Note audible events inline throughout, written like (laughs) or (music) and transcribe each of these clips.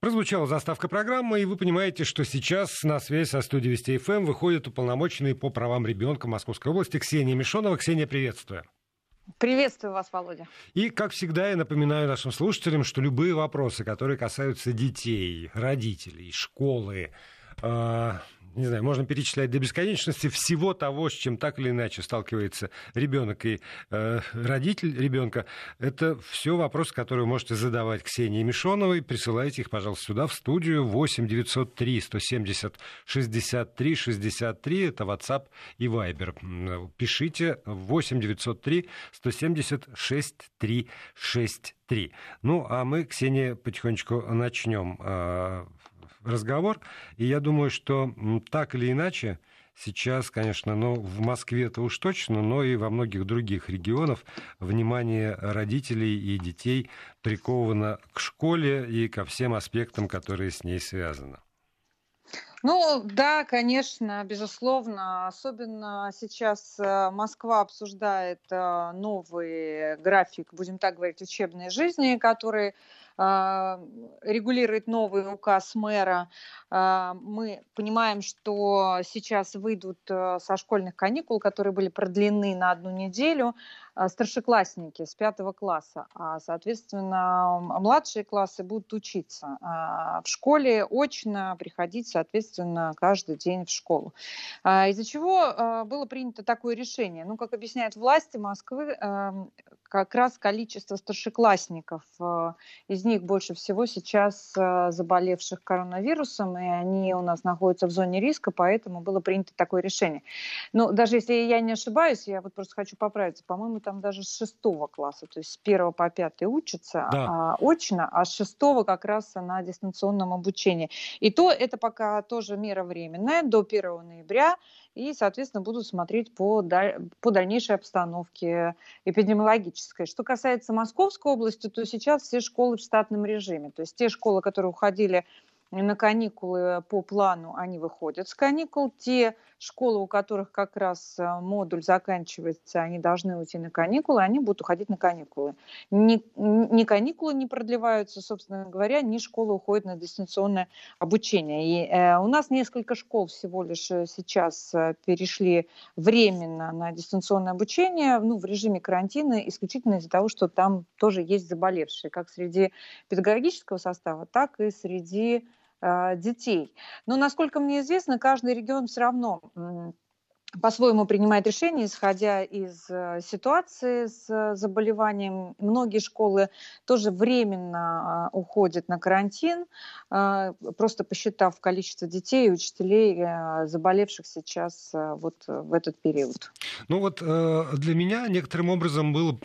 Прозвучала заставка программы, и вы понимаете, что сейчас на связь со студией Вести ФМ выходит уполномоченный по правам ребенка Московской области Ксения Мишонова. Ксения, приветствую. Приветствую вас, Володя. И, как всегда, я напоминаю нашим слушателям, что любые вопросы, которые касаются детей, родителей, школы, э, не знаю, можно перечислять до бесконечности всего того, с чем так или иначе сталкивается ребенок и э, родитель ребенка. Это все вопросы, которые вы можете задавать Ксении Мишоновой. Присылайте их, пожалуйста, сюда, в студию 8 903 170 63 63. Это WhatsApp и Viber. Пишите 8 903 170 63 63. Ну, а мы, Ксения, потихонечку начнем э, разговор. И я думаю, что так или иначе, сейчас, конечно, но в Москве это уж точно, но и во многих других регионах внимание родителей и детей приковано к школе и ко всем аспектам, которые с ней связаны. Ну да, конечно, безусловно. Особенно сейчас э, Москва обсуждает э, новый график, будем так говорить, учебной жизни, который а, регулирует новый указ мэра. Мы понимаем, что сейчас выйдут э, со школьных каникул, которые были продлены на одну неделю, старшеклассники с пятого класса, а, соответственно, младшие классы будут учиться в школе очно, приходить, соответственно, каждый день в школу. Из-за чего было принято такое решение? Ну, как объясняют власти Москвы, эм, как раз количество старшеклассников, э, из них больше всего сейчас э, заболевших коронавирусом, и они у нас находятся в зоне риска, поэтому было принято такое решение. Но даже если я не ошибаюсь, я вот просто хочу поправиться, по-моему, там даже с шестого класса, то есть с первого по пятый учатся да. а, очно, а с шестого как раз на дистанционном обучении. И то это пока тоже мера временная, до 1 ноября, и, соответственно, будут смотреть по, по дальнейшей обстановке эпидемиологической. Что касается Московской области, то сейчас все школы в штатном режиме. То есть те школы, которые уходили на каникулы по плану, они выходят с каникул. Те школы, у которых как раз э, модуль заканчивается, они должны уйти на каникулы, они будут уходить на каникулы. Ни, ни каникулы не продлеваются, собственно говоря, ни школа уходит на дистанционное обучение. И э, у нас несколько школ всего лишь э, сейчас э, перешли временно на дистанционное обучение, ну, в режиме карантина, исключительно из-за того, что там тоже есть заболевшие, как среди педагогического состава, так и среди детей. Но, насколько мне известно, каждый регион все равно по-своему принимает решения, исходя из э, ситуации с э, заболеванием. Многие школы тоже временно а, уходят на карантин, а, просто посчитав количество детей и учителей, э, заболевших сейчас вот в этот период. Ну вот для меня некоторым образом было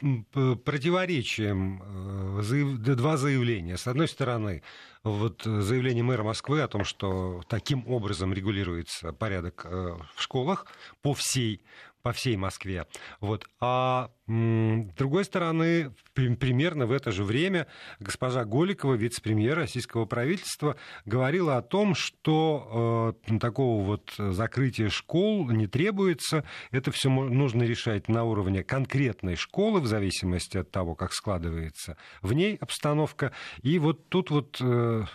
противоречием два заявления. С одной стороны, вот э, заявление мэра Москвы о том, что таким образом регулируется порядок э, в школах по всей по всей Москве. Вот. А с другой стороны, примерно в это же время госпожа Голикова, вице-премьер российского правительства, говорила о том, что э, такого вот закрытия школ не требуется. Это все нужно решать на уровне конкретной школы, в зависимости от того, как складывается в ней обстановка. И вот тут вот... Э,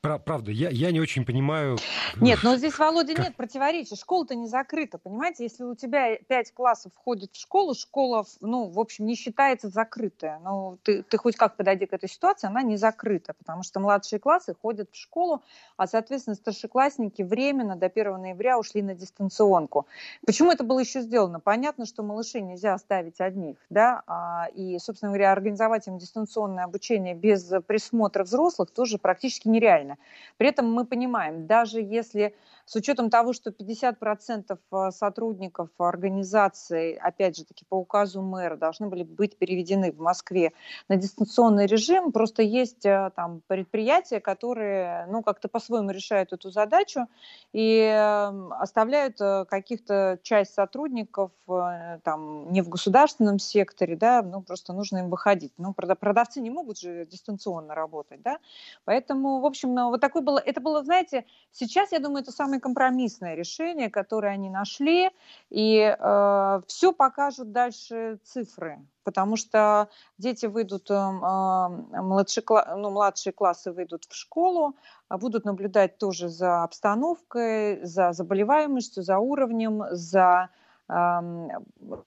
Правда, я, я не очень понимаю... Нет, но здесь, Володя, как... нет противоречия. Школа-то не закрыта, понимаете? Если у тебя пять классов входит в школу, школа, ну, в общем, не считается закрытая. Ну, ты, ты хоть как подойди к этой ситуации, она не закрыта, потому что младшие классы ходят в школу, а, соответственно, старшеклассники временно до 1 ноября ушли на дистанционку. Почему это было еще сделано? Понятно, что малышей нельзя оставить одних, да, а, и, собственно говоря, организовать им дистанционное обучение без присмотра взрослых тоже практически нереально неправильно. При этом мы понимаем, даже если с учетом того, что 50% э, сотрудников организации, опять же таки по указу мэра, должны были быть переведены в Москве на дистанционный режим, просто есть э, там предприятия, которые ну, как-то по-своему решают эту задачу и эм, оставляют э, каких-то часть сотрудников там, не в государственном секторе, да, ну просто нужно им выходить. Ну, продавцы не могут же дистанционно работать, да, поэтому, в общем, вот такое было, это было, знаете, сейчас, я думаю, это самое компромиссное решение, которое они нашли, и э, все покажут дальше цифры, потому что дети выйдут, э, э младшие, ну, младшие классы выйдут в школу, а будут наблюдать тоже за обстановкой, за заболеваемостью, за уровнем, за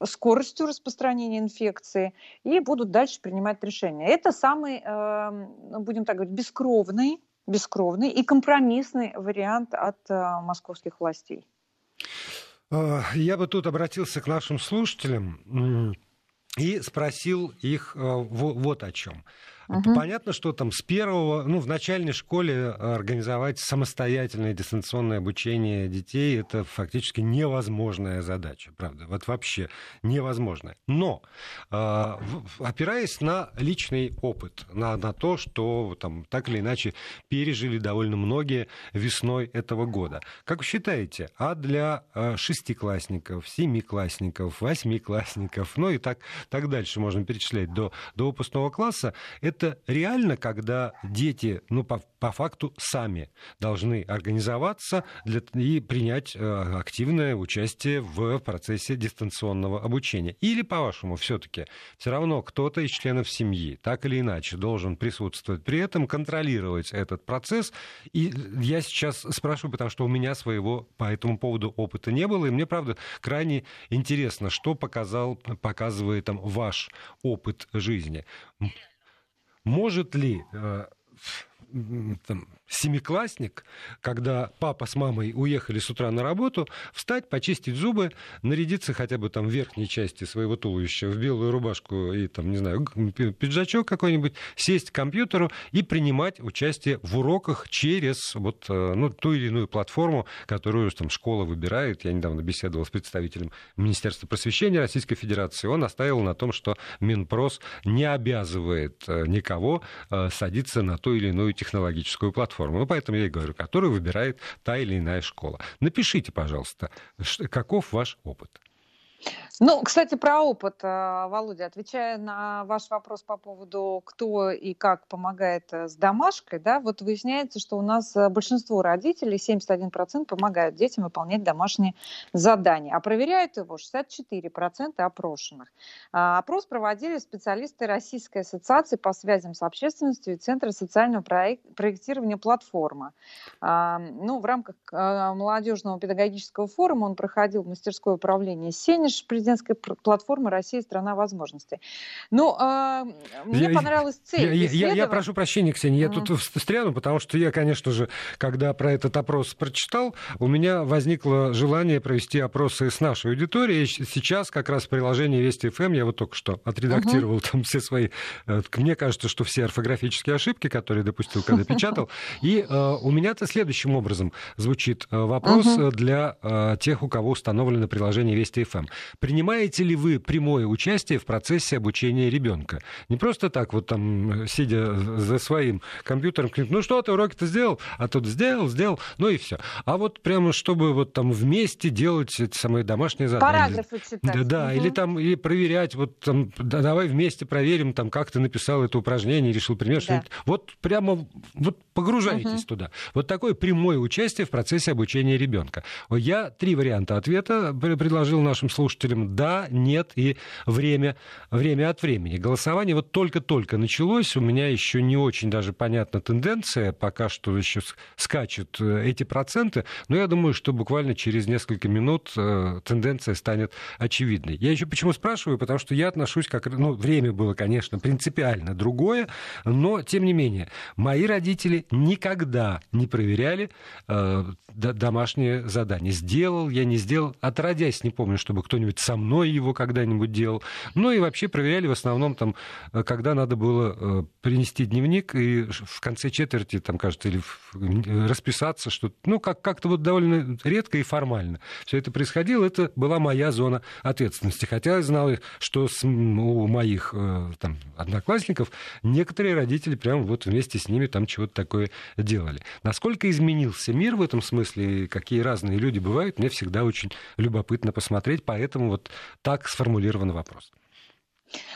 скоростью распространения инфекции и будут дальше принимать решения. Это самый, ну, будем так говорить, бескровный, бескровный и компромиссный вариант от а, московских властей. А, я бы тут обратился к нашим слушателям и спросил их а, вот о чем. Угу. Понятно, что там с первого, ну, в начальной школе организовать самостоятельное дистанционное обучение детей это фактически невозможная задача, правда, вот вообще невозможная. Но э, опираясь на личный опыт, на, на то, что там так или иначе пережили довольно многие весной этого года, как вы считаете, а для э, шестиклассников, семиклассников, восьмиклассников, ну и так, так дальше можно перечислять до, до выпускного класса, это это реально, когда дети, ну, по, по факту сами должны организоваться для, и принять э, активное участие в процессе дистанционного обучения? Или, по-вашему, все-таки все равно кто-то из членов семьи, так или иначе, должен присутствовать при этом, контролировать этот процесс? И я сейчас спрашиваю, потому что у меня своего по этому поводу опыта не было, и мне, правда, крайне интересно, что показал, показывает там ваш опыт жизни. Может ли э, там, семиклассник, когда папа с мамой уехали с утра на работу, встать, почистить зубы, нарядиться хотя бы там в верхней части своего туловища в белую рубашку и там, не знаю, пиджачок какой-нибудь, сесть к компьютеру и принимать участие в уроках через вот, э, ну, ту или иную платформу, которую там школа выбирает. Я недавно беседовал с представителем Министерства просвещения Российской Федерации. Он оставил на том, что Минпрос не обязывает э, никого э, садиться на ту или иную технологическую платформу платформу. Ну, поэтому я и говорю, которую выбирает та или иная школа. Напишите, пожалуйста, каков ваш опыт. Ну, кстати, про опыт, э, Володя, отвечая на ваш вопрос по поводу, кто и как помогает э, с домашкой, да, вот выясняется, что у нас э, большинство родителей, 71% помогают детям выполнять домашние задания, а проверяют его 64% опрошенных. А, опрос проводили специалисты Российской ассоциации по связям с общественностью и Центра социального проектирования «Платформа». А, ну, в рамках молодежного педагогического форума он проходил в мастерское управление «Сенеж», президент президентской платформы «Россия – страна возможностей». Ну, э, мне я, понравилась цель. Я, я, я прошу прощения, Ксения, mm. я тут встряну, потому что я, конечно же, когда про этот опрос прочитал, у меня возникло желание провести опросы с нашей аудиторией. Сейчас как раз приложение Вести ФМ, я вот только что отредактировал uh-huh. там все свои... Э, мне кажется, что все орфографические ошибки, которые допустил, когда печатал. (laughs) И э, у меня-то следующим образом звучит э, вопрос для э, тех, у кого установлено приложение Вести ФМ. Принимаете ли вы прямое участие в процессе обучения ребенка? Не просто так, вот там, сидя за своим компьютером, ну что ты уроки-то сделал, а тут сделал, сделал, ну и все. А вот прямо чтобы вот там вместе делать эти самые домашние задания. Параграфы читать. Да, да угу. или там или проверять, вот там, да, давай вместе проверим, там, как ты написал это упражнение, решил пример. Да. Вот прямо вот погружайтесь угу. туда. Вот такое прямое участие в процессе обучения ребенка. Я три варианта ответа предложил нашим слушателям да, нет и время, время от времени. Голосование вот только-только началось, у меня еще не очень даже понятна тенденция, пока что еще скачут э, эти проценты, но я думаю, что буквально через несколько минут э, тенденция станет очевидной. Я еще почему спрашиваю, потому что я отношусь как... Ну, время было, конечно, принципиально другое, но, тем не менее, мои родители никогда не проверяли э, домашнее задание. Сделал я, не сделал. Отродясь, не помню, чтобы кто-нибудь сам мной его когда-нибудь делал. Ну и вообще проверяли в основном там, э, когда надо было э, принести дневник и в конце четверти, там, кажется, или расписаться, что ну, как- как-то вот довольно редко и формально. Все это происходило, это была моя зона ответственности. Хотя я знал, что с, у моих э, там, одноклассников некоторые родители прямо вот вместе с ними там чего-то такое делали. Насколько изменился мир в этом смысле, какие разные люди бывают, мне всегда очень любопытно посмотреть, поэтому вот так сформулирован вопрос.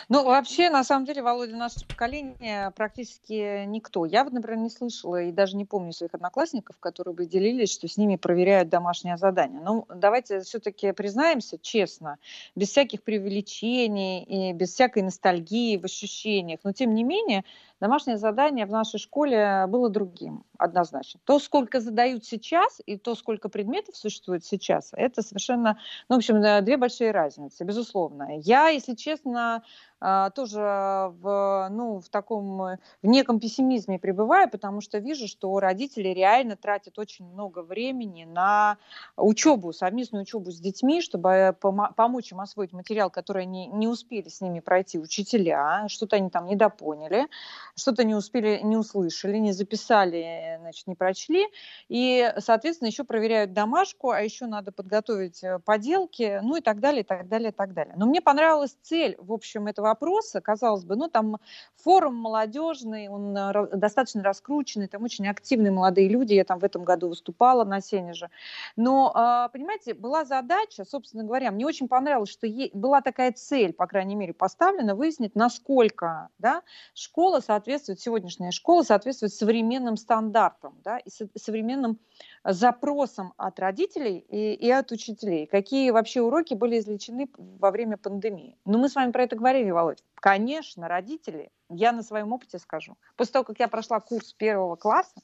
Ну, вообще, на самом деле, Володя, наше поколение практически никто. Я вот, например, не слышала и даже не помню своих одноклассников, которые бы делились, что с ними проверяют домашнее задание. Ну, давайте все-таки признаемся честно, без всяких преувеличений и без всякой ностальгии в ощущениях. Но, тем не менее, домашнее задание в нашей школе было другим, однозначно. То, сколько задают сейчас, и то, сколько предметов существует сейчас, это совершенно, ну, в общем, две большие разницы, безусловно. Я, если честно, тоже в, ну, в таком, в неком пессимизме пребываю, потому что вижу, что родители реально тратят очень много времени на учебу, совместную учебу с детьми, чтобы помочь им освоить материал, который они не успели с ними пройти учителя, что-то они там недопоняли, что-то не успели, не услышали, не записали, значит, не прочли, и, соответственно, еще проверяют домашку, а еще надо подготовить э, поделки, ну и так далее, и так далее, и так далее. Но мне понравилась цель, в общем, этого вопроса, казалось бы, ну там форум молодежный, он э, достаточно раскрученный, там очень активные молодые люди, я там в этом году выступала на сене же. Но, а, понимаете, была задача, собственно говоря, мне очень понравилось, что была такая цель, по крайней мере, поставлена, выяснить, насколько да, школа соответствует, сегодняшняя школа соответствует современным стандартам да, и современным запросам от родителей и, и от учителей. Какие вообще уроки были извлечены во время пандемии? Ну, мы с вами про это говорили, Володь. Конечно, родители, я на своем опыте скажу. После того, как я прошла курс первого класса,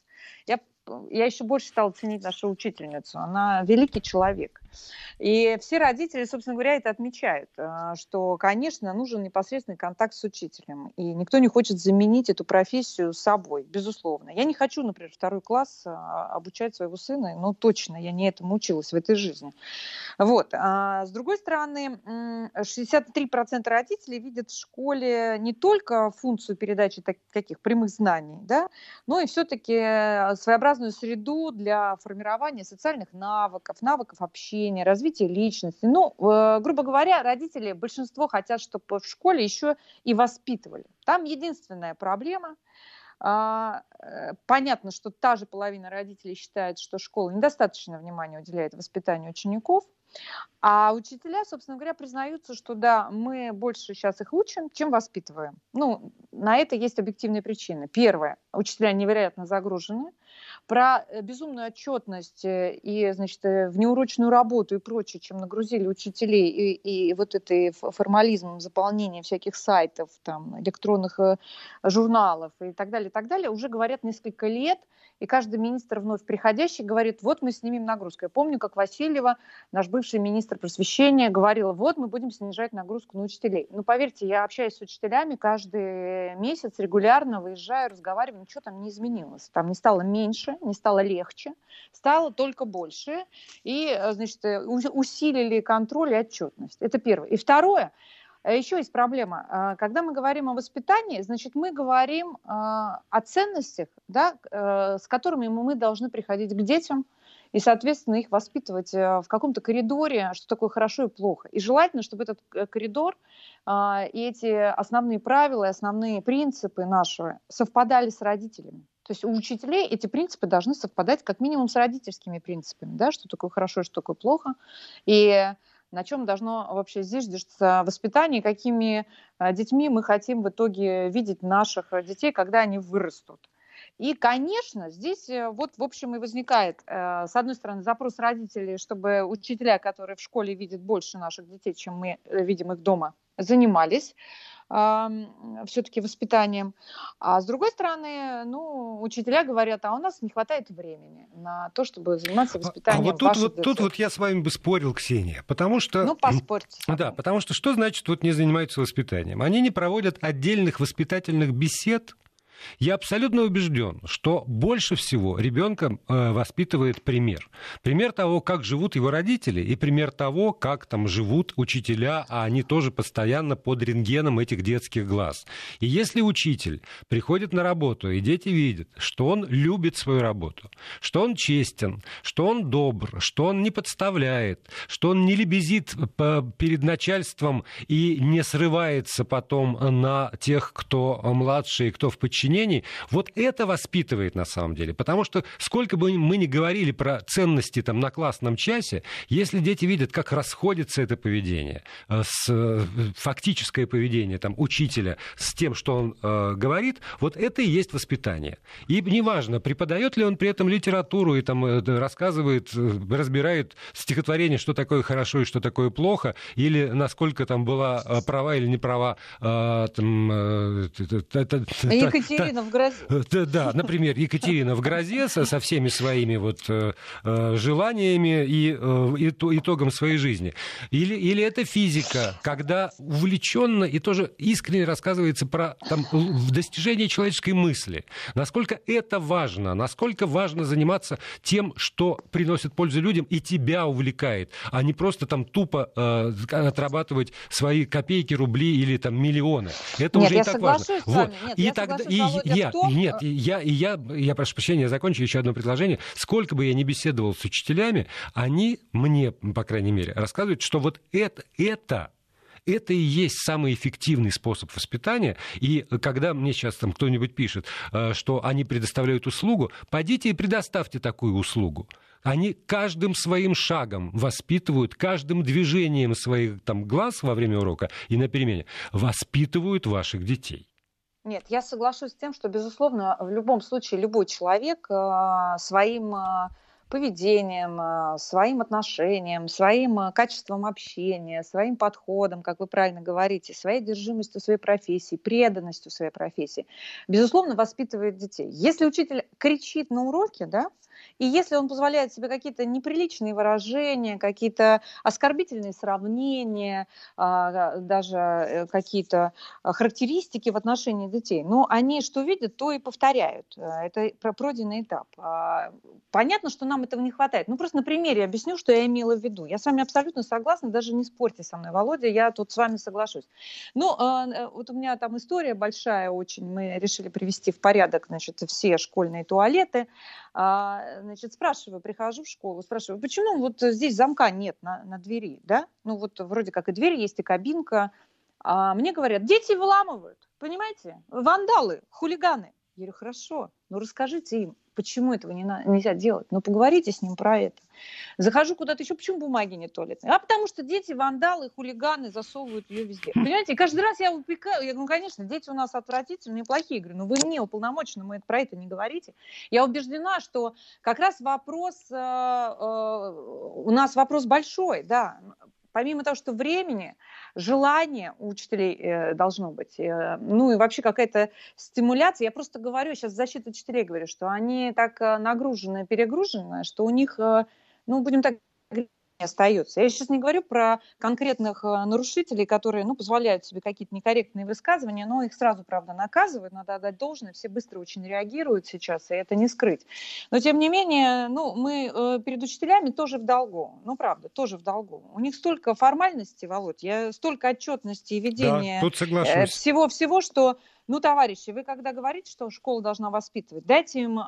я я еще больше стала ценить нашу учительницу. Она великий человек. И все родители, собственно говоря, это отмечают, э, что, конечно, нужен непосредственный контакт с учителем. И никто не хочет заменить эту профессию собой, безусловно. Я не хочу, например, второй класс э, обучать своего сына, но точно я не этому училась в этой жизни. Вот. А с другой стороны, 63% родителей видят в школе не только функцию передачи таких прямых знаний, да, но и все-таки своеобразную разную среду для формирования социальных навыков, навыков общения, развития личности. Ну, э, грубо говоря, родители, большинство хотят, чтобы в школе еще и воспитывали. Там единственная проблема а, э, – Понятно, что та же половина родителей считает, что школа недостаточно внимания уделяет воспитанию учеников – а учителя, собственно говоря, признаются, что да, мы больше сейчас их учим, чем воспитываем. Ну, на это есть объективные причины. Первое, учителя невероятно загружены. Про э, безумную отчетность э, и, значит, э, внеурочную работу и прочее, чем нагрузили учителей, и, и вот этой формализмом заполнения всяких сайтов, там, электронных журналов и так далее, и так далее, уже говорят несколько лет, и каждый министр вновь приходящий говорит, вот мы снимем нагрузку. Я помню, как Васильева, наш бывший министр просвещения, говорила, вот мы будем снижать нагрузку на учителей. Ну, поверьте, я общаюсь с учителями каждый месяц, регулярно выезжаю, разговариваю, ничего там не изменилось. Там не стало меньше, не стало легче, стало только больше. И, значит, усилили контроль и отчетность. Это первое. И второе, Э, Еще есть проблема. Когда мы говорим о воспитании, значит, мы говорим о ценностях, да, э, с которыми мы должны приходить к детям и, соответственно, их воспитывать э, в каком-то коридоре, что такое хорошо и плохо. И желательно, чтобы этот коридор и эти основные правила, основные принципы наши совпадали с родителями. То есть у учителей эти принципы должны совпадать как минимум с родительскими принципами, да, что такое хорошо что такое плохо. И на чем должно вообще зиждется воспитание, какими э, детьми мы хотим в итоге видеть наших детей, когда они вырастут. И, конечно, здесь э, вот, в общем, и возникает, э, с одной стороны, запрос родителей, чтобы учителя, которые в школе видят больше наших детей, чем мы видим их дома, занимались все-таки воспитанием. А с другой стороны, ну, учителя говорят, а у нас не хватает времени на то, чтобы заниматься воспитанием. А, а вот тут, вот, тут вот я с вами бы спорил, Ксения, потому что... Ну, поспорьте. Да, потому что что значит вот не занимаются воспитанием? Они не проводят отдельных воспитательных бесед я абсолютно убежден, что больше всего ребенка э, воспитывает пример. Пример того, как живут его родители, и пример того, как там живут учителя, а они тоже постоянно под рентгеном этих детских глаз. И если учитель приходит на работу, и дети видят, что он любит свою работу, что он честен, что он добр, что он не подставляет, что он не лебезит перед начальством и не срывается потом на тех, кто младше и кто в подчинении, подчинении. Вот это воспитывает на самом деле. Потому что сколько бы мы ни говорили про ценности там, на классном часе, если дети видят, как расходится это поведение, э, с, э, фактическое поведение там, учителя с тем, что он э, говорит, вот это и есть воспитание. И неважно, преподает ли он при этом литературу и там, э, рассказывает, разбирает стихотворение, что такое хорошо и что такое плохо, или насколько там была права или не права там, Екатерина в грозе. Да, например, Екатерина в грозе со всеми своими вот желаниями и итогом своей жизни. Или, или это физика, когда увлеченно и тоже искренне рассказывается про там, достижение человеческой мысли. Насколько это важно, насколько важно заниматься тем, что приносит пользу людям и тебя увлекает, а не просто там тупо э, отрабатывать свои копейки, рубли или там миллионы. Это нет, уже я и так важно. Нет, вот. И я тогда и я, нет, я, и я, я прошу прощения, закончу еще одно предложение. Сколько бы я ни беседовал с учителями, они мне, по крайней мере, рассказывают, что вот это, это это и есть самый эффективный способ воспитания. И когда мне сейчас там кто-нибудь пишет, э, что они предоставляют услугу, пойдите и предоставьте такую услугу. Они каждым своим шагом воспитывают, каждым движением своих там, глаз во время урока и на перемене воспитывают ваших детей. Нет, я соглашусь с тем, что, безусловно, в любом случае любой человек э, своим э, поведением, а, своим отношением, своим а, качеством общения, своим подходом, как вы правильно говорите, своей держимостью своей профессии, преданностью своей профессии, безусловно, воспитывает детей. Если учитель кричит на уроке, да, и если он позволяет себе какие-то неприличные выражения, какие-то оскорбительные сравнения, а, даже э, какие-то характеристики в отношении детей, ну, они что видят, то и повторяют. Это пройденный этап. Понятно, что нам этого не хватает. Ну, просто на примере объясню, что я имела в виду. Я с вами абсолютно согласна, даже не спорьте со мной, Володя, я тут с вами соглашусь. Ну, э, вот у меня там история большая очень. Мы решили привести в порядок, значит, все школьные туалеты. А, значит, спрашиваю, прихожу в школу, спрашиваю, почему вот здесь замка нет на, на двери, да? Ну, вот вроде как и дверь есть, и кабинка. А мне говорят, дети выламывают, понимаете? Вандалы, хулиганы. Я говорю, хорошо, ну расскажите им, почему этого не на, нельзя делать, ну поговорите с ним про это. Захожу куда-то еще, почему бумаги не туалетные? А потому что дети, вандалы, хулиганы засовывают ее везде. Понимаете, каждый раз я упекаю, я говорю, ну, конечно, дети у нас отвратительные, плохие. Я говорю, ну вы мне уполномочены, мы про это не говорите. Я убеждена, что как раз вопрос, э, э, у нас вопрос большой, да, помимо того, что времени, желание у учителей э, должно быть, э, ну и вообще какая-то стимуляция. Я просто говорю, сейчас защиту учителей говорю, что они так э, нагружены, перегружены, что у них, ну, будем так остается. Я сейчас не говорю про конкретных э, нарушителей, которые ну, позволяют себе какие-то некорректные высказывания, но их сразу, правда, наказывают, надо отдать должное, все быстро очень реагируют сейчас, и это не скрыть. Но, тем не менее, ну, мы э, перед учителями тоже в долгу, ну, правда, тоже в долгу. У них столько формальностей, Володь, я, столько отчетности и ведения да, э, всего-всего, что, ну, товарищи, вы когда говорите, что школа должна воспитывать, дайте им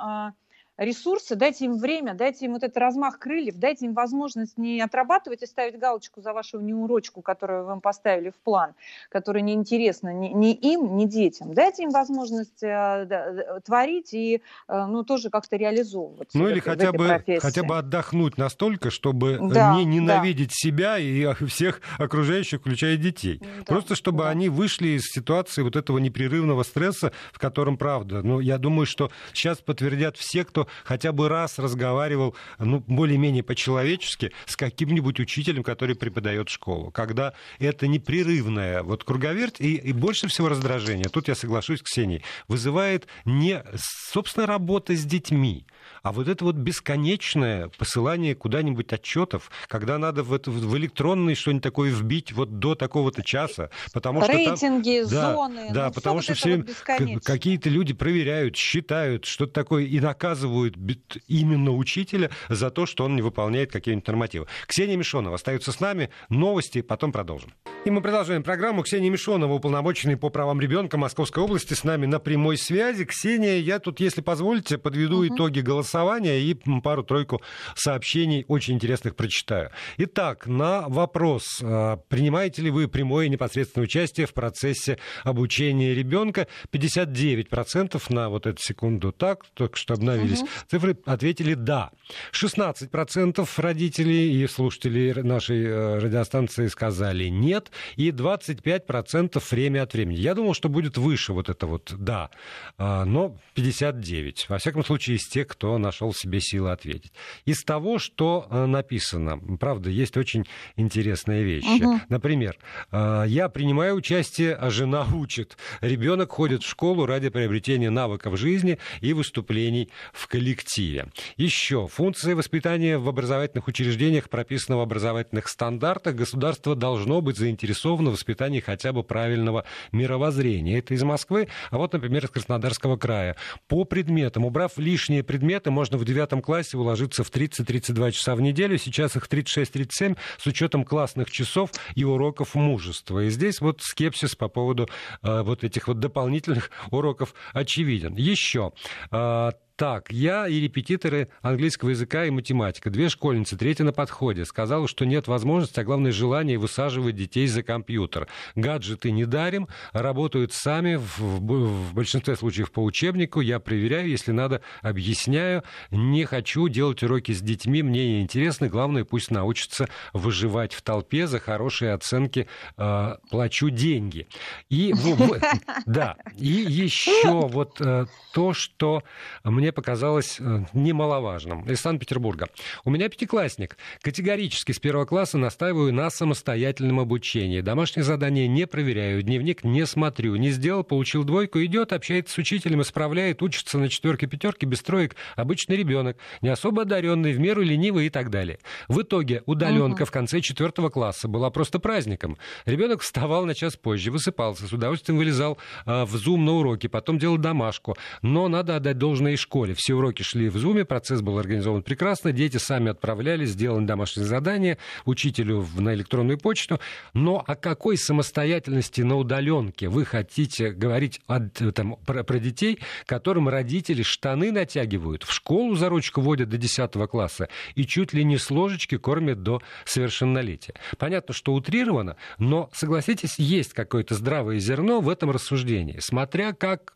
ресурсы, дайте им время, дайте им вот этот размах крыльев, дайте им возможность не отрабатывать и ставить галочку за вашу неурочку, которую вы им поставили в план, которая неинтересна ни, ни им, ни детям. Дайте им возможность э, да, творить и э, ну, тоже как-то реализовывать. Ну или хотя бы, хотя бы отдохнуть настолько, чтобы да, не ненавидеть да. себя и (laughs) всех окружающих, включая детей. Да, Просто чтобы да. они вышли из ситуации вот этого непрерывного стресса, в котором правда. Ну, я думаю, что сейчас подтвердят все, кто хотя бы раз разговаривал, ну, более-менее по-человечески с каким-нибудь учителем, который преподает школу. Когда это непрерывная вот круговерть и, и больше всего раздражения, тут я соглашусь с вызывает не, собственно, работа с детьми, а вот это вот бесконечное посылание куда-нибудь отчетов, когда надо в, это, в электронный что-нибудь такое вбить вот до такого-то часа, потому что Рейтинги, там, зоны, да, ну, потому что все вот какие-то люди проверяют, считают, что-то такое и наказывают именно учителя за то, что он не выполняет какие-нибудь нормативы. Ксения Мишонова остается с нами. Новости, потом продолжим. И мы продолжаем программу. Ксения Мишонова, уполномоченный по правам ребенка Московской области, с нами на прямой связи. Ксения, я тут, если позволите, подведу угу. итоги голосования и пару-тройку сообщений очень интересных прочитаю. Итак, на вопрос, а, принимаете ли вы прямое и непосредственное участие в процессе обучения ребенка, 59% на вот эту секунду так, только что обновились, угу. цифры ответили «да». 16% родителей и слушателей нашей э, радиостанции сказали «нет», и 25% время от времени. Я думал, что будет выше вот это вот «да», а, но 59. Во всяком случае, из тех, кто нашел себе силы ответить. Из того, что э, написано, правда, есть очень интересные вещи. Угу. Например, э, я принимаю участие, а жена учит. Ребенок ходит в школу ради приобретения навыков жизни и выступлений в коллективе. Еще функция воспитания в образовательных учреждениях прописана в образовательных стандартах. Государство должно быть заинтересовано в воспитании хотя бы правильного мировоззрения. Это из Москвы, а вот, например, из Краснодарского края. По предметам, убрав лишние предметы, можно в девятом классе уложиться в 30-32 часа в неделю. Сейчас их 36-37 с учетом классных часов и уроков мужества. И здесь вот скепсис по поводу э, вот этих вот дополнительных (laughs) уроков очевиден. Еще э, так, я и репетиторы английского языка и математика. Две школьницы, третья на подходе. Сказала, что нет возможности, а главное желание высаживать детей за компьютер. Гаджеты не дарим, работают сами, в, в большинстве случаев по учебнику. Я проверяю, если надо, объясняю. Не хочу делать уроки с детьми, мне не интересно. Главное, пусть научатся выживать в толпе за хорошие оценки. Э, плачу деньги. И, (laughs) да, и еще вот э, то, что мне мне показалось э, немаловажным. Из Санкт-Петербурга. У меня пятиклассник. Категорически с первого класса настаиваю на самостоятельном обучении. Домашние задания не проверяю, дневник не смотрю. Не сделал, получил двойку, идет, общается с учителем, исправляет, учится на четверке, пятерке, без троек. Обычный ребенок, не особо одаренный, в меру ленивый и так далее. В итоге удаленка угу. в конце четвертого класса была просто праздником. Ребенок вставал на час позже, высыпался, с удовольствием вылезал э, в зум на уроки, потом делал домашку. Но надо отдать должное и школе школе. Все уроки шли в Зуме, процесс был организован прекрасно, дети сами отправлялись, сделали домашние задания учителю на электронную почту. Но о какой самостоятельности на удаленке вы хотите говорить от, там, про, про детей, которым родители штаны натягивают, в школу за ручку водят до 10 класса и чуть ли не с ложечки кормят до совершеннолетия? Понятно, что утрировано, но, согласитесь, есть какое-то здравое зерно в этом рассуждении, смотря как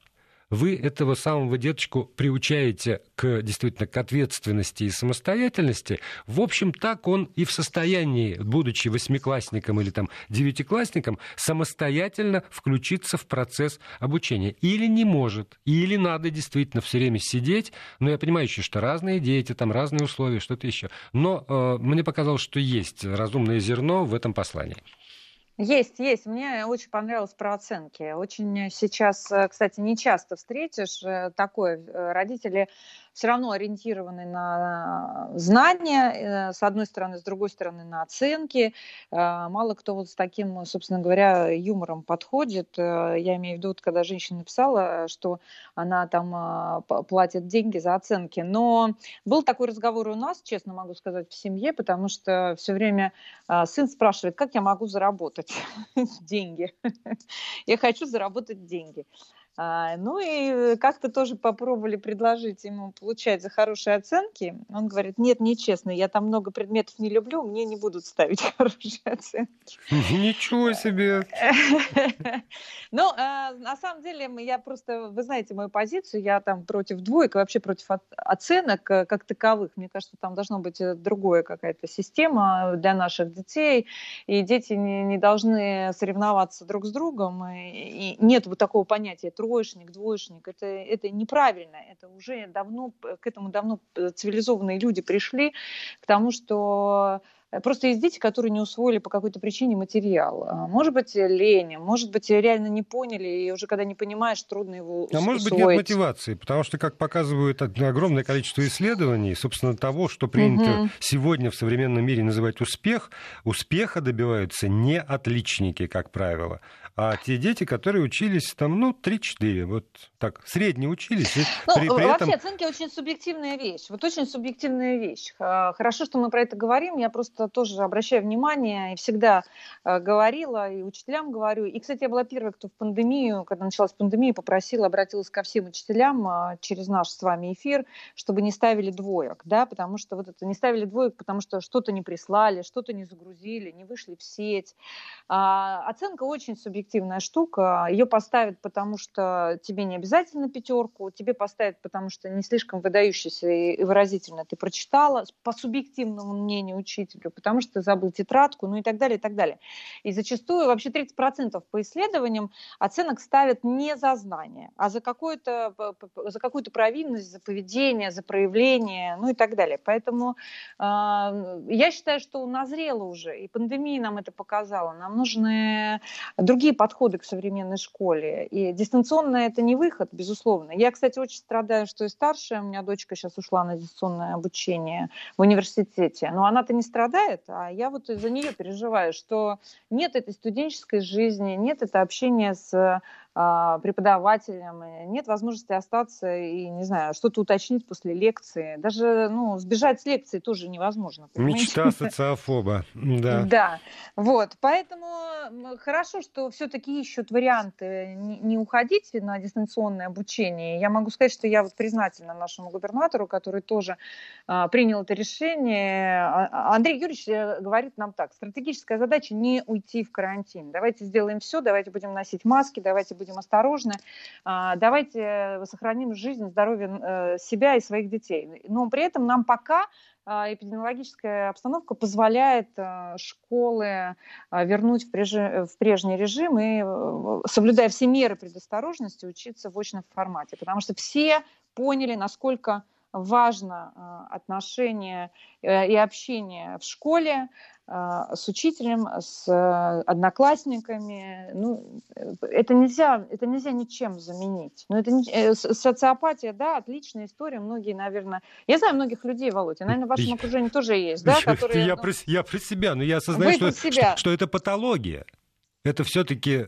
вы этого самого деточку приучаете к действительно к ответственности и самостоятельности, в общем, так он и в состоянии, будучи восьмиклассником или там девятиклассником, самостоятельно включиться в процесс обучения. Или не может, или надо действительно все время сидеть. Но я понимаю еще, что разные дети, там разные условия, что-то еще. Но э, мне показалось, что есть разумное зерно в этом послании. Есть, есть. Мне очень понравилось про оценки. Очень сейчас, э, кстати, не часто встретишь э, такое. Э, родители все равно ориентированы на знания, э, с одной стороны, с другой стороны, на оценки. Э, мало кто вот с таким, собственно говоря, юмором подходит. Э, я имею в виду, когда женщина написала, что она там платит деньги за оценки. Но был такой разговор у нас, честно могу сказать, в семье, потому что все время сын спрашивает, как я могу заработать (laughs) деньги. (laughs) Я хочу заработать деньги. А, ну и как-то тоже попробовали предложить ему получать за хорошие оценки. Он говорит, нет, нечестно, я там много предметов не люблю, мне не будут ставить (laughs) хорошие оценки. (laughs) Ничего себе! (laughs) Ну, а, на самом деле, я просто, вы знаете мою позицию, я там против двоек, вообще против оценок э, как таковых. Мне кажется, там должна быть э, другая какая-то система для наших детей, и дети не, должны соревноваться друг с другом, и нет вот такого понятия троечник, двоечник, это, это неправильно, это уже давно, к этому давно цивилизованные люди пришли, к тому, что Э, просто есть дети, которые не усвоили по какой-то причине материал. А, может быть, лень, может быть, реально не поняли, и уже когда не понимаешь, трудно его усвоить. А может быть, нет мотивации, потому что, как показывают огромное количество исследований, собственно, того, что принято угу. сегодня в современном мире называть успех, успеха добиваются не отличники, как правило, а те дети, которые учились там, ну, 3-4, вот так, средне учились. И ну, при, при вообще этом... оценки очень субъективная вещь, вот очень субъективная вещь. Хорошо, что мы про это говорим, я просто тоже обращаю внимание и всегда э, говорила, и учителям говорю. И, кстати, я была первой, кто в пандемию, когда началась пандемия, попросила, обратилась ко всем учителям э, через наш с вами эфир, чтобы не ставили двоек, да, потому что вот это не ставили двоек, потому что что-то не прислали, что-то не загрузили, не вышли в сеть. А, оценка очень субъективная штука. Ее поставят, потому что тебе не обязательно пятерку, тебе поставят, потому что не слишком выдающийся и выразительно ты прочитала, по субъективному мнению учителю, потому что ты забыл тетрадку, ну и так далее, и так далее. И зачастую вообще 30% по исследованиям оценок ставят не за знания, а за, какую-то, за какую-то провинность, за поведение, за проявление, ну и так далее. Поэтому э, я считаю, что назрело уже, и пандемия нам это показала. Нам нужны другие подходы к современной школе. И дистанционное это не выход, безусловно. Я, кстати, очень страдаю, что и старшая, у меня дочка сейчас ушла на дистанционное обучение в университете, но она-то не страдает, а я вот из-за нее переживаю, что нет этой студенческой жизни, нет это общения с а, преподавателем, нет возможности остаться и, не знаю, что-то уточнить после лекции. Даже, ну, сбежать с лекции тоже невозможно. Понимаете? Мечта социофоба, (laughs) да. Да, вот, поэтому хорошо, что все-таки ищут варианты не уходить на дистанционное обучение. Я могу сказать, что я вот признательна нашему губернатору, который тоже а, принял это решение. А, Андрей Юрьевич э, говорит нам так, стратегическая задача не уйти в карантин. Давайте сделаем все, давайте будем носить маски, давайте будем осторожны. А, давайте сохраним жизнь, здоровье э, себя и своих детей. Но при этом нам пока а, эпидемиологическая обстановка позволяет э, школы а, вернуть в, в прежний режим и, э, соблюдая все меры предосторожности, учиться в очном формате. Потому что все поняли, насколько важно отношение и общение в школе, а, с учителем, с э, одноклассниками. Ну, это нельзя, это нельзя ничем заменить. Но это не, э, социопатия, да, отличная история. Многие, наверное, я знаю многих людей, Володя, наверное, в вашем окружении тоже есть, да, (laughs) которые. Я, ну, про, я про себя, но я осознаю, что, что, что это патология. Это все-таки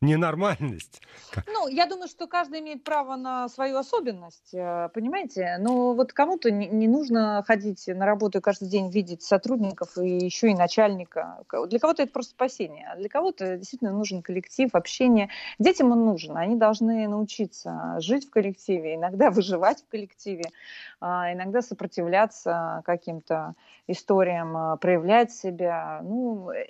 ненормальность. Ну, я думаю, что каждый имеет право на свою особенность, э, понимаете? Но вот кому-то не нужно ходить на работу и каждый день видеть сотрудников и еще и начальника. Для кого-то это просто спасение, а для кого-то действительно нужен коллектив, общение. Детям он нужен, они должны научиться жить в коллективе, иногда выживать в коллективе, а иногда сопротивляться каким-то историям, а, проявлять себя. Ну, э,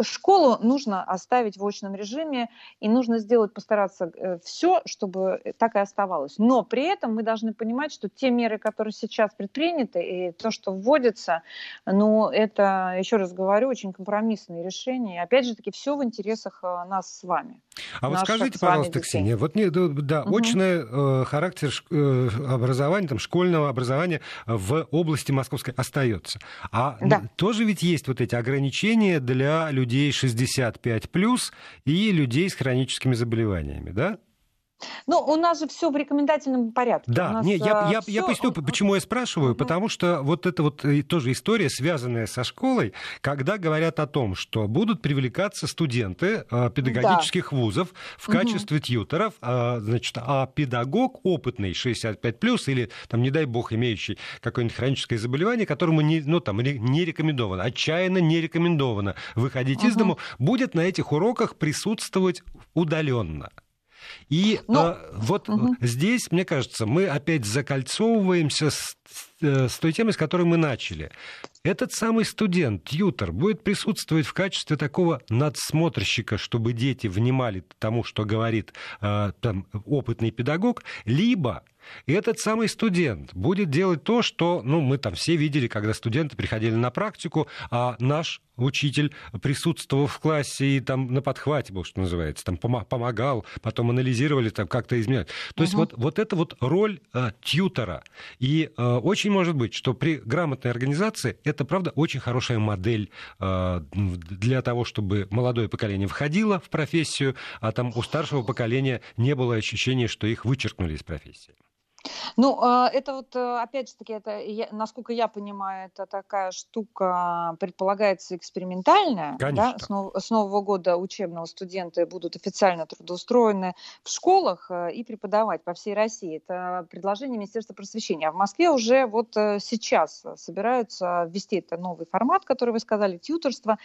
школу нужно оставить в очном режиме, и нужно сделать, постараться э, все, чтобы так и оставалось. Но при этом мы должны понимать, что те меры, которые сейчас предприняты, и то, что вводится, ну, это, еще раз говорю, очень компромиссные решения. И опять же таки, все в интересах э, нас с вами. А вот скажите, пожалуйста. Ксения, вот не, да, угу. очный э, характер э, образования, там, школьного образования в области московской остается. А да. тоже ведь есть вот эти ограничения для людей 65 плюс и людей с хроническими заболеваниями, да? Ну, у нас же все в рекомендательном порядке. Да, нас, не, я, я, все... я поясню, почему я спрашиваю, потому что вот это вот э, тоже история, связанная со школой, когда говорят о том, что будут привлекаться студенты э, педагогических да. вузов в качестве угу. тьютеров, э, значит, а педагог опытный 65+, или, там, не дай бог, имеющий какое-нибудь хроническое заболевание, которому не, ну, там, не рекомендовано, отчаянно не рекомендовано выходить угу. из дому, будет на этих уроках присутствовать удаленно. И Но... э, вот угу. здесь, мне кажется, мы опять закольцовываемся с, э, с той темой, с которой мы начали. Этот самый студент, тьютер, будет присутствовать в качестве такого надсмотрщика, чтобы дети внимали тому, что говорит э, там, опытный педагог, либо и этот самый студент будет делать то, что, ну, мы там все видели, когда студенты приходили на практику, а наш учитель присутствовал в классе и там на подхвате был, что называется, там помогал, потом анализировали, там как-то изменять. То угу. есть вот, вот это вот роль э, тьютера. И э, очень может быть, что при грамотной организации это, правда, очень хорошая модель э, для того, чтобы молодое поколение входило в профессию, а там у старшего поколения не было ощущения, что их вычеркнули из профессии. Ну, а, это вот, э, опять же таки, это, насколько я понимаю, это такая штука, предполагается, экспериментальная. Конечно. Да? С, нов, с Нового года учебного студенты будут официально трудоустроены в школах э, и преподавать по всей России. Это предложение Министерства просвещения. А в Москве уже вот э, сейчас собираются ввести это новый формат, который вы сказали, тьюторство.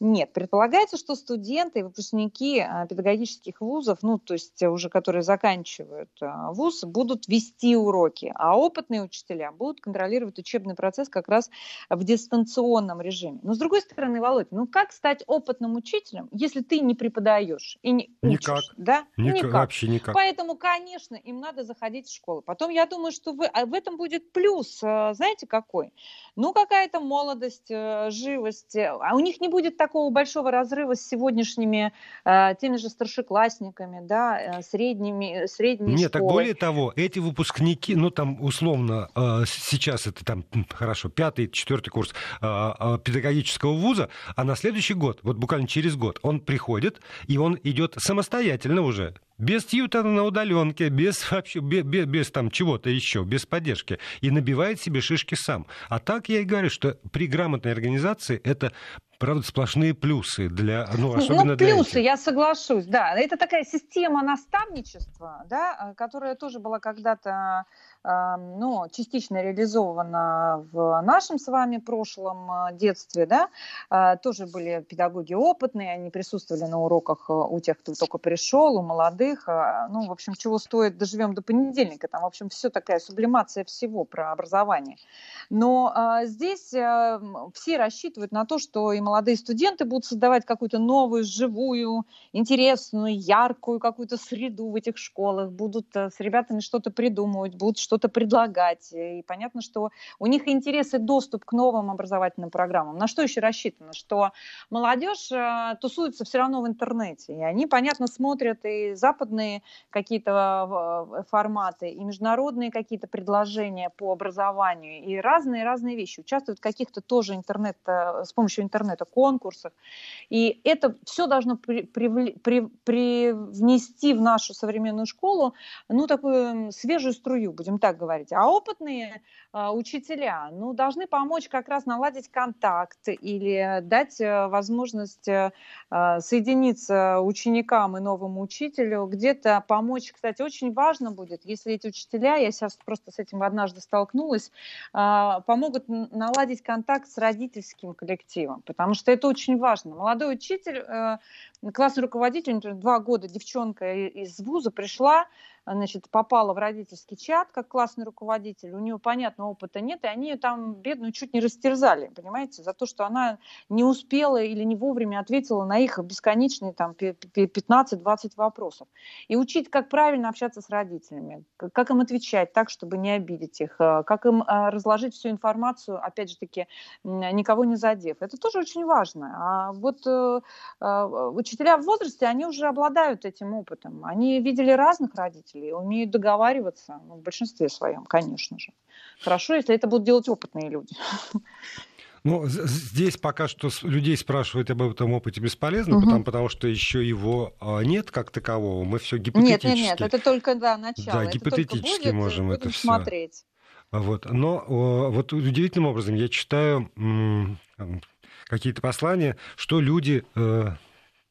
Нет, предполагается, что студенты и выпускники педагогических вузов, ну, то есть уже которые заканчивают вуз, будут вести вести уроки, а опытные учителя будут контролировать учебный процесс как раз в дистанционном режиме. Но с другой стороны, Володь, ну как стать опытным учителем, если ты не преподаешь и не учишь? Никак. Да? Никак, никак. Вообще никак. Поэтому, конечно, им надо заходить в школу. Потом, я думаю, что вы, а в этом будет плюс, э, знаете, какой? Ну, какая-то молодость, э, живость. А у них не будет такого большого разрыва с сегодняшними э, теми же старшеклассниками, да, средними, средними Нет, школы. так более того, эти выпускники выпускники, ну там условно э, сейчас это там хорошо пятый, четвертый курс э, э, педагогического вуза, а на следующий год, вот буквально через год, он приходит и он идет самостоятельно уже без тьютера на удаленке, без (laughs) вообще без, без, без там чего-то еще, без поддержки, и набивает себе шишки сам. А так я и говорю, что при грамотной организации это правда, сплошные плюсы для, ну, особенно ну, плюсы, я соглашусь, да. Это такая система наставничества, да, которая тоже была когда-то ну, частично реализована в нашем с вами прошлом а, детстве, да, а, тоже были педагоги опытные, они присутствовали на уроках а, у тех, кто только пришел, у молодых, ну, в общем, чего стоит, доживем до понедельника, там, в общем, все такая сублимация всего про образование. Но здесь все рассчитывают на то, что и молодые студенты будут создавать какую-то новую, живую, интересную, яркую какую-то среду в этих школах, будут с ребятами что-то придумывать, будут что что-то предлагать. И понятно, что у них интерес и доступ к новым образовательным программам. На что еще рассчитано? Что молодежь э, тусуется все равно в интернете. И они, понятно, смотрят и западные какие-то э, форматы, и международные какие-то предложения по образованию, и разные-разные вещи. Участвуют в каких-то тоже интернет, э, с помощью интернета конкурсах. И это все должно при, при, при, привнести в нашу современную школу ну, такую свежую струю, будем так говорить. А опытные э, учителя ну, должны помочь как раз наладить контакт или дать э, возможность э, соединиться ученикам и новому учителю, где-то помочь. Кстати, очень важно будет, если эти учителя, я сейчас просто с этим однажды столкнулась, э, помогут наладить контакт с родительским коллективом, потому что это очень важно. Молодой учитель, э, классный руководитель, например, два года девчонка из вуза пришла, значит, попала в родительский чат как классный руководитель, у нее, понятно, опыта нет, и они ее там, бедную, чуть не растерзали, понимаете, за то, что она не успела или не вовремя ответила на их бесконечные там 15-20 вопросов. И учить, как правильно общаться с родителями, как им отвечать так, чтобы не обидеть их, э, как им э, разложить всю информацию, опять же таки, никого не задев. Это тоже очень важно. А вот э, учителя в возрасте, они уже обладают этим опытом. Они видели разных родителей, родителей, умеют договариваться, ну, в большинстве своем, конечно же. Хорошо, если это будут делать опытные люди. Ну, здесь пока что людей спрашивать об этом опыте бесполезно, угу. потому, потому что еще его а, нет как такового. Мы все гипотетически. Нет, нет, нет, это только да, начало. Да, это гипотетически будет, можем это все. смотреть. Вот. Но вот удивительным образом я читаю какие-то послания, что люди э,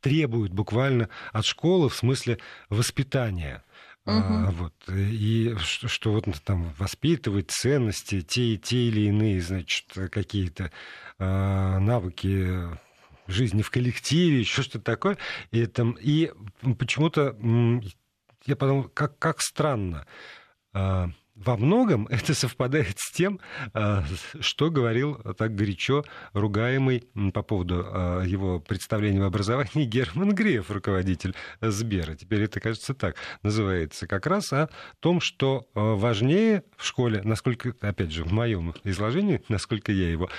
требуют буквально от школы в смысле воспитания. Угу. А, вот, и что, что вот там воспитывать ценности, те, те или иные, значит, какие-то а, навыки жизни в коллективе, еще что-то такое. И, там, и почему-то я подумал, как, как странно. А, во многом (laughs) это совпадает с тем, а, что говорил так горячо ругаемый по поводу а, его представления в образовании (laughs) Герман Греев, руководитель Сбера. Теперь это, кажется, так называется. Как раз о том, что а, важнее в школе, насколько, опять же, в моем изложении, насколько я его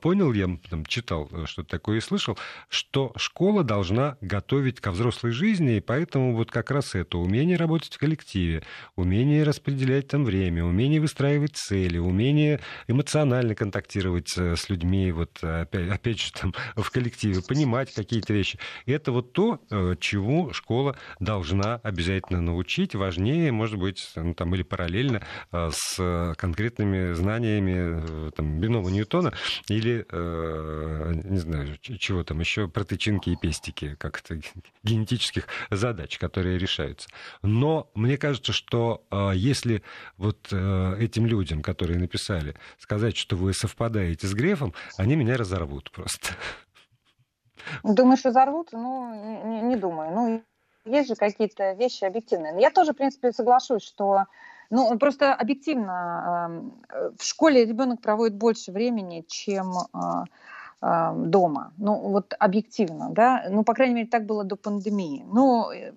понял, я там, читал что-то такое и слышал, что школа должна готовить ко взрослой жизни, и поэтому вот как раз это умение работать в коллективе, умение распределять там время, время, умение выстраивать цели, умение эмоционально контактировать с людьми, вот опять, опять же там в коллективе, понимать какие-то вещи. Это вот то, э, чему школа должна обязательно научить. Важнее, может быть, ну, там или параллельно э, с конкретными знаниями э, там, бинома Ньютона или, не знаю, чего там еще, протычинки и пестики, как то (laughs) генетических задач, которые решаются. Но мне кажется, что если вот этим людям, которые написали, сказать, что вы совпадаете с Грефом, они меня разорвут просто. Думаешь, разорвут? Ну, не, не думаю. Ну, есть же какие-то вещи объективные. Я тоже, в принципе, соглашусь, что ну, просто объективно э, в школе ребенок проводит больше времени, чем э, э, дома. Ну, вот объективно, да. Ну, по крайней мере, так было до пандемии. Но э,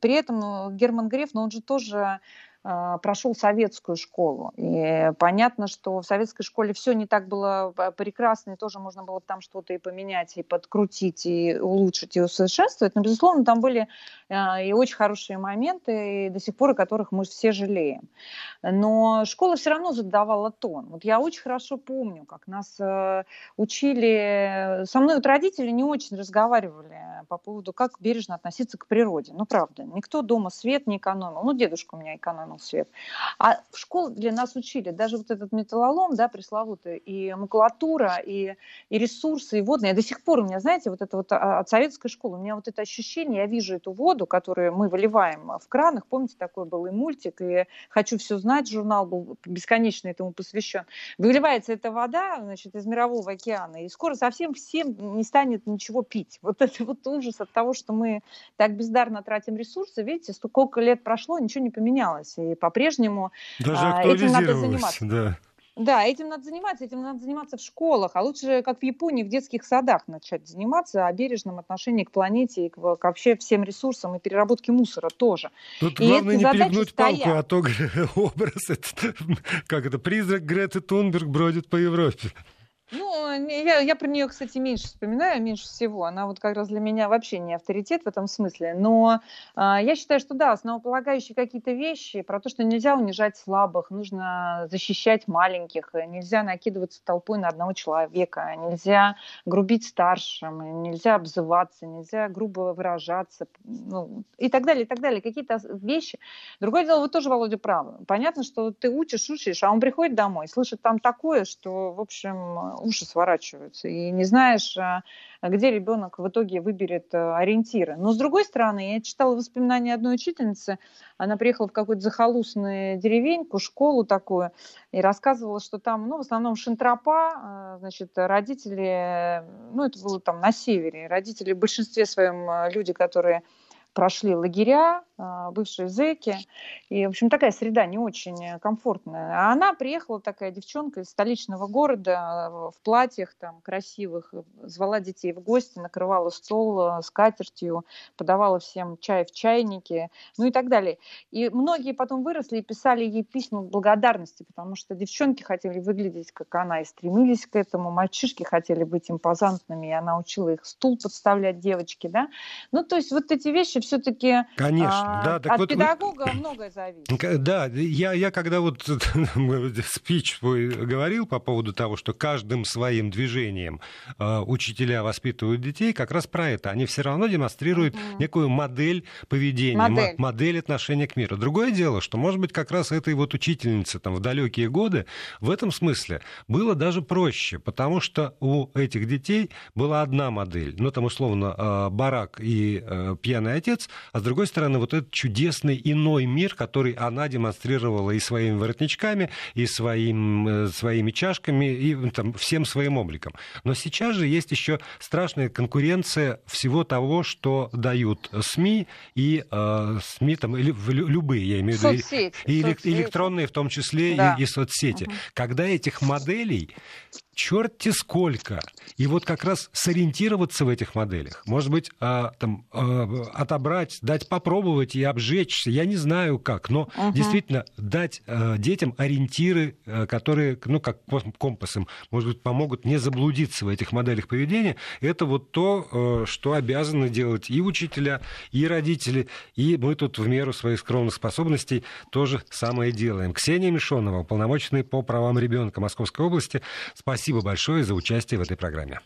при этом Герман Греф, ну, он же тоже прошел советскую школу. И понятно, что в советской школе все не так было прекрасно, и тоже можно было там что-то и поменять, и подкрутить, и улучшить, и усовершенствовать. Но, безусловно, там были а, и очень хорошие моменты, и до сих пор о которых мы все жалеем. Но школа все равно задавала тон. Вот я очень хорошо помню, как нас э, учили... Со мной вот родители не очень разговаривали по поводу, как бережно относиться к природе. Ну, правда, никто дома свет не экономил. Ну, дедушка у меня экономил канул свет. А в школе для нас учили даже вот этот металлолом, да, пресловутый, и макулатура, и, и ресурсы, и водные. До сих пор у меня, знаете, вот это вот а, от советской школы, у меня вот это ощущение, я вижу эту воду, которую мы выливаем в кранах, помните, такой был и мультик, и «Хочу все знать», журнал был бесконечно этому посвящен. Выливается эта вода, значит, из мирового океана, и скоро совсем всем не станет ничего пить. Вот это вот ужас от того, что мы так бездарно тратим ресурсы, видите, сколько лет прошло, ничего не поменялось и по-прежнему Даже а, этим надо заниматься. Да. Да, этим надо заниматься, этим надо заниматься в школах, а лучше, как в Японии, в детских садах начать заниматься о бережном отношении к планете и к, к вообще всем ресурсам и переработке мусора тоже. Тут и главное не перегнуть стоят. палку, а то (laughs) образ, этот, (laughs) как это, призрак Греты Тунберг бродит по Европе. Ну, я, я про нее, кстати, меньше вспоминаю, меньше всего. Она вот как раз для меня вообще не авторитет в этом смысле. Но а, я считаю, что да, основополагающие какие-то вещи про то, что нельзя унижать слабых, нужно защищать маленьких, нельзя накидываться толпой на одного человека, нельзя грубить старшим, нельзя обзываться, нельзя грубо выражаться, ну, и так далее, и так далее. Какие-то вещи. Другое дело, вы тоже, Володя, правы. Понятно, что ты учишь, учишь, а он приходит домой, слышит там такое, что, в общем, уши сворачиваются, и не знаешь, а, где ребенок в итоге выберет а, ориентиры. Но с другой стороны, я читала воспоминания одной учительницы, она приехала в какую-то захолустную деревеньку, школу такую, и рассказывала, что там, ну, в основном шантропа, а, значит, родители, ну, это было там на севере, родители в большинстве своем люди, которые прошли лагеря, а, бывшие зэки. И, в общем, такая среда не очень комфортная. А она приехала, такая девчонка из столичного города, а, в платьях там красивых, звала детей в гости, накрывала стол а, с катертью, подавала всем чай в чайнике, ну и так далее. И многие потом выросли и писали ей письма благодарности, потому что девчонки хотели выглядеть, как она, и стремились к этому. Мальчишки хотели быть импозантными, и она учила их стул подставлять девочки, да. Ну, то есть вот эти вещи все-таки... Конечно, а, да. Так от вот, педагога вы... многое зависит. Да, я, я когда вот (laughs) спич говорил по поводу того, что каждым своим движением э, учителя воспитывают детей, как раз про это. Они все равно демонстрируют угу. некую модель поведения, модель. модель отношения к миру. Другое дело, что, может быть, как раз этой вот учительнице там, в далекие годы в этом смысле было даже проще, потому что у этих детей была одна модель, ну, там, условно, э, барак и э, пьяный отец, отец, а с другой стороны вот этот чудесный иной мир, который она демонстрировала и своими воротничками, и своим, э, своими чашками, и там, всем своим обликом. Но сейчас же есть еще страшная конкуренция всего того, что дают СМИ и э, СМИ, там, или, любые, я имею в виду, и, электронные в том числе, да. и, и соцсети. Угу. Когда этих моделей черти сколько. И вот как раз сориентироваться в этих моделях. Может быть, а, там, а, отобрать, дать попробовать и обжечься. Я не знаю как, но угу. действительно дать э, детям ориентиры, э, которые, ну, как компасом, может быть, помогут не заблудиться в этих моделях поведения. Это вот то, э, что обязаны делать и учителя, и родители, и мы тут в меру своих скромных способностей тоже самое делаем. Ксения Мишонова, уполномоченный по правам ребенка Московской области, спасибо большое за участие в этой программе.